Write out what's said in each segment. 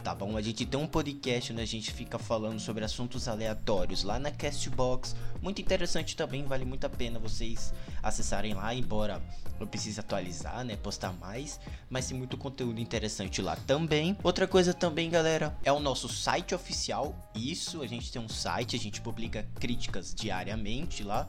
tá bom? A gente tem um podcast onde a gente fica falando sobre assuntos aleatórios lá na Castbox, muito interessante também, vale muito a pena vocês acessarem lá, embora eu precise atualizar, né, postar mais, mas tem muito conteúdo interessante lá também. Outra coisa também, galera, é o nosso site oficial. Isso, a gente tem um site, a gente publica críticas diariamente lá.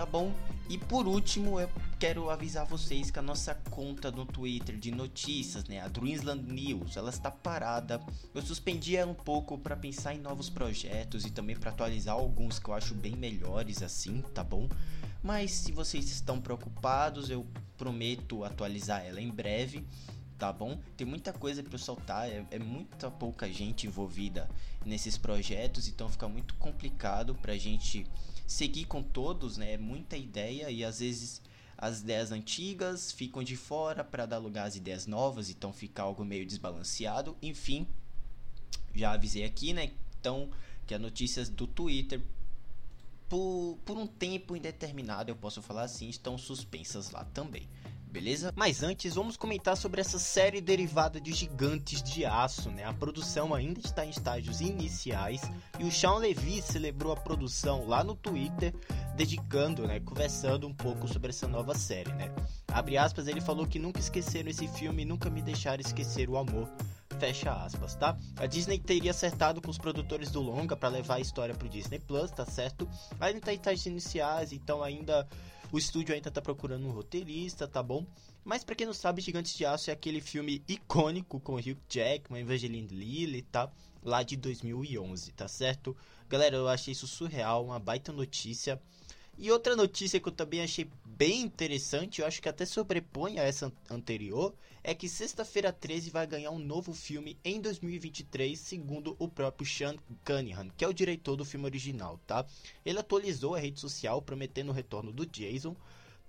tá bom? E por último, eu quero avisar vocês que a nossa conta no Twitter de notícias, né, a Dreamsland News, ela está parada. Eu suspendi ela um pouco para pensar em novos projetos e também para atualizar alguns que eu acho bem melhores assim, tá bom? Mas se vocês estão preocupados, eu prometo atualizar ela em breve tá bom? Tem muita coisa para soltar, é, é, muita pouca gente envolvida nesses projetos, então fica muito complicado pra gente seguir com todos, né? É muita ideia e às vezes as ideias antigas ficam de fora para dar lugar às ideias novas, então fica algo meio desbalanceado. Enfim, já avisei aqui, né? Então, que as notícias do Twitter por, por um tempo indeterminado, eu posso falar assim, estão suspensas lá também beleza? Mas antes, vamos comentar sobre essa série derivada de Gigantes de Aço, né? A produção ainda está em estágios iniciais e o Sean Levy celebrou a produção lá no Twitter, dedicando, né, conversando um pouco sobre essa nova série, né? Abre aspas, ele falou que nunca esqueceram esse filme e nunca me deixaram esquecer o amor. Fecha aspas, tá? A Disney teria acertado com os produtores do longa para levar a história pro Disney Plus, tá certo? Ainda está em estágios iniciais, então ainda o estúdio ainda tá procurando um roteirista, tá bom? Mas para quem não sabe, Gigantes de Aço é aquele filme icônico com Hugh Jackman, Evangeline Lilly, tá? Lá de 2011, tá certo? Galera, eu achei isso surreal, uma baita notícia. E outra notícia que eu também achei bem interessante, eu acho que até sobrepõe a essa anterior, é que Sexta-feira 13 vai ganhar um novo filme em 2023, segundo o próprio Sean Cunningham, que é o diretor do filme original, tá? Ele atualizou a rede social prometendo o retorno do Jason,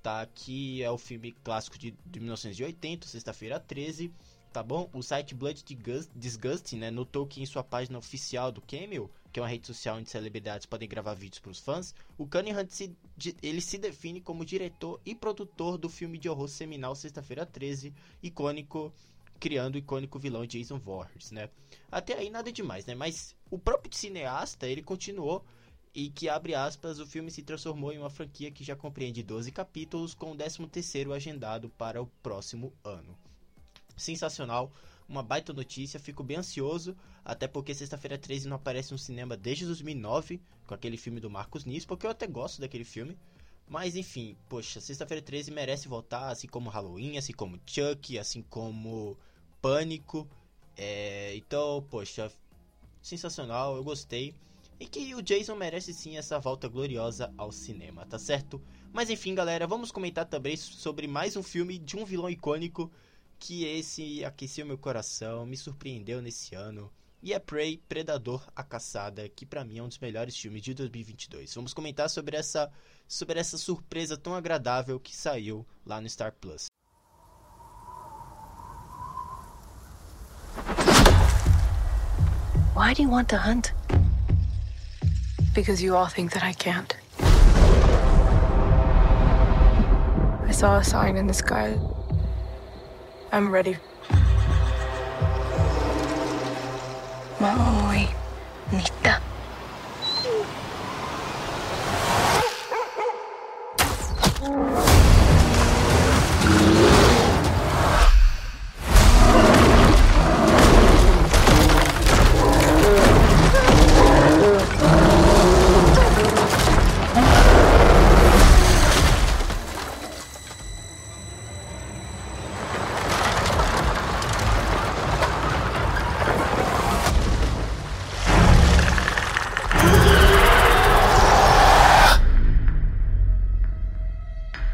tá? Que é o filme clássico de, de 1980, Sexta-feira 13 tá bom? O site Blood Disgusting, né, notou que em sua página oficial do Camel, que é uma rede social onde celebridades podem gravar vídeos para os fãs, o Cunningham se, ele se define como diretor e produtor do filme de horror seminal Sexta-feira 13, icônico, criando o icônico vilão Jason Voorhees, né? Até aí nada demais, né? Mas o próprio cineasta, ele continuou e que, abre aspas, o filme se transformou em uma franquia que já compreende 12 capítulos, com o 13 terceiro agendado para o próximo ano sensacional, uma baita notícia, fico bem ansioso, até porque sexta-feira 13 não aparece no cinema desde 2009, com aquele filme do Marcos Nis, porque eu até gosto daquele filme. Mas enfim, poxa, sexta-feira 13 merece voltar, assim como Halloween, assim como Chuck, assim como Pânico. É, então, poxa, sensacional, eu gostei. E que o Jason merece sim essa volta gloriosa ao cinema, tá certo? Mas enfim, galera, vamos comentar também sobre mais um filme de um vilão icônico que esse aqueceu meu coração, me surpreendeu nesse ano. E é Prey, Predador, a Caçada, que para mim é um dos melhores filmes de 2022. Vamos comentar sobre essa, sobre essa surpresa tão agradável que saiu lá no Star Plus. Why do you want to hunt? Because you all think that I can't. I saw a sign in the sky I'm ready. My Maui, Nita.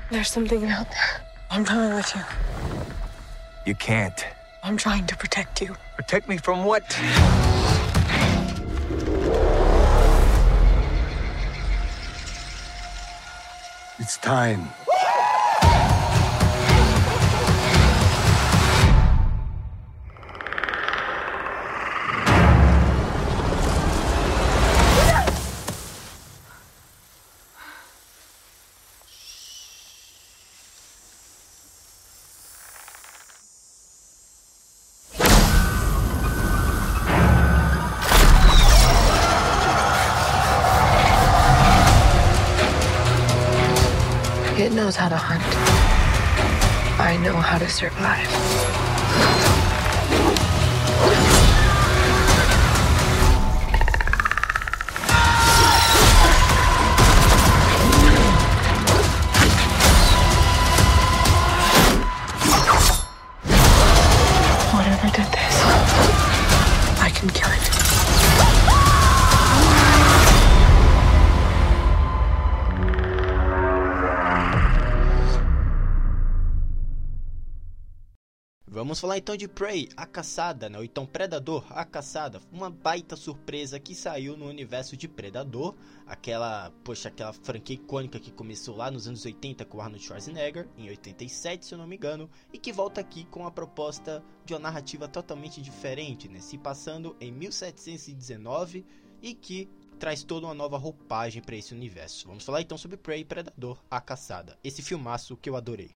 There's something out there. I'm coming with you. You can't. I'm trying to protect you. Protect me from what? It's time. Knows how to hunt. I know how to survive. Vamos falar então de Prey, a caçada, né? ou então Predador, a caçada, uma baita surpresa que saiu no universo de Predador, aquela, poxa, aquela franquia icônica que começou lá nos anos 80 com Arnold Schwarzenegger, em 87 se eu não me engano, e que volta aqui com a proposta de uma narrativa totalmente diferente, né? se passando em 1719 e que traz toda uma nova roupagem para esse universo. Vamos falar então sobre Prey, Predador, a caçada, esse filmaço que eu adorei.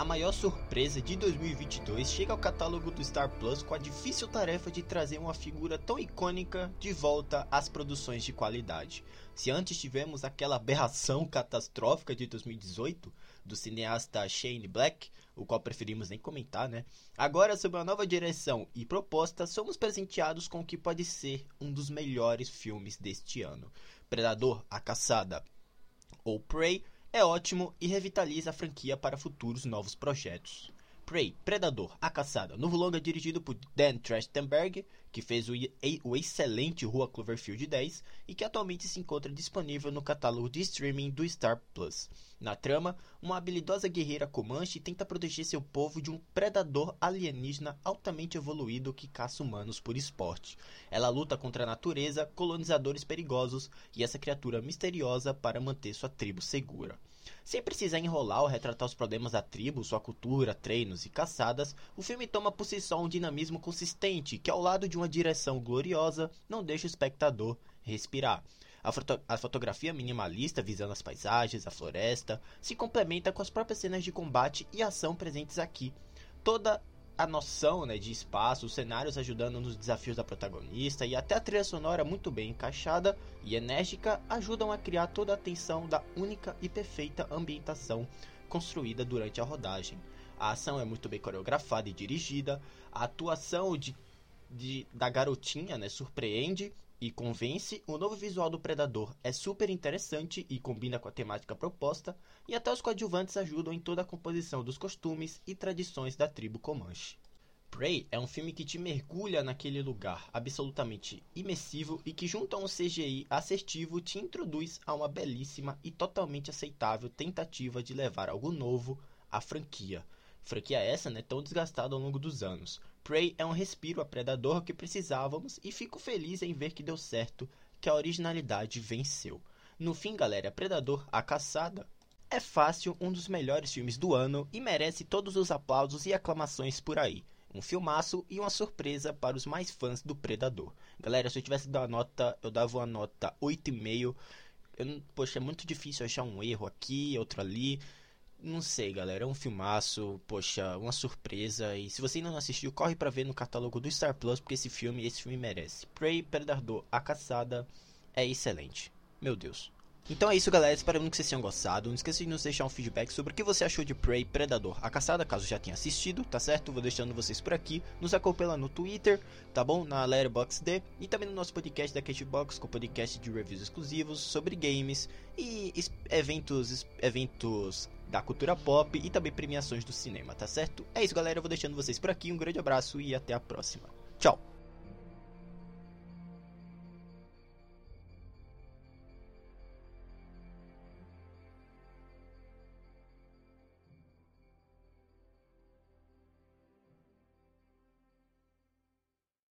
A maior surpresa de 2022 chega ao catálogo do Star Plus com a difícil tarefa de trazer uma figura tão icônica de volta às produções de qualidade. Se antes tivemos aquela aberração catastrófica de 2018 do cineasta Shane Black, o qual preferimos nem comentar, né? Agora, sob uma nova direção e proposta, somos presenteados com o que pode ser um dos melhores filmes deste ano. Predador, A Caçada ou Prey é ótimo e revitaliza a franquia para futuros novos projetos. Prey, Predador, A Caçada, novo longa dirigido por Dan Trachtenberg, que fez o, o, excelente Rua Cloverfield 10 e que atualmente se encontra disponível no catálogo de streaming do Star Plus. Na trama, uma habilidosa guerreira Comanche tenta proteger seu povo de um predador alienígena altamente evoluído que caça humanos por esporte. Ela luta contra a natureza, colonizadores perigosos e essa criatura misteriosa para manter sua tribo segura. Sem precisar enrolar ou retratar os problemas da tribo, sua cultura, treinos e caçadas, o filme toma por si só um dinamismo consistente que, ao lado de uma direção gloriosa, não deixa o espectador respirar. A, foto a, fotografia minimalista visando as paisagens, a floresta, se complementa com as próprias cenas de combate e ação presentes aqui. Toda a noção né, de espaço, os cenários ajudando nos desafios da protagonista e até a trilha sonora muito bem encaixada e enérgica ajudam a criar toda a tensão da única e perfeita ambientação construída durante a rodagem. A ação é muito bem coreografada e dirigida, a atuação de, de da garotinha né, surpreende e convence, o novo visual do Predador é super interessante e combina com a temática proposta, e até os coadjuvantes ajudam em toda a composição dos costumes e tradições da tribo Comanche. Prey é um filme que te mergulha naquele lugar absolutamente imersivo e que, junto a um CGI assertivo, te introduz a uma belíssima e totalmente aceitável tentativa de levar algo novo à franquia. Franquia essa, né, tão desgastada ao longo dos anos. Prey é um respiro a Predador que precisávamos e fico feliz em ver que deu certo, que a originalidade venceu. No fim, galera, Predador, a caçada, é fácil um dos melhores filmes do ano e merece todos os aplausos e aclamações por aí. Um filmaço e uma surpresa para os mais fãs do Predador. Galera, se eu tivesse dado uma nota, eu dava uma nota 8,5. Eu, poxa, é muito difícil achar um erro aqui, outro ali. Não sei, galera, é um filmaço, poxa, uma surpresa. E se você ainda não assistiu, corre para ver no catálogo do Star Plus, porque esse filme, esse filme merece. Prey, Predador, A Caçada é excelente. Meu Deus. Então é isso, galera. Espero que vocês tenham gostado. Não esqueça de nos deixar um feedback sobre o que você achou de Prey Predador a Caçada, caso já tenha assistido, tá certo? Vou deixando vocês por aqui. Nos acompanha no Twitter, tá bom? Na Letterboxd e também no nosso podcast da Catbox, com podcast de reviews exclusivos sobre games e eventos, eventos da cultura pop e também premiações do cinema, tá certo? É isso, galera. Eu vou deixando vocês por aqui. Um grande abraço e até a próxima. Tchau!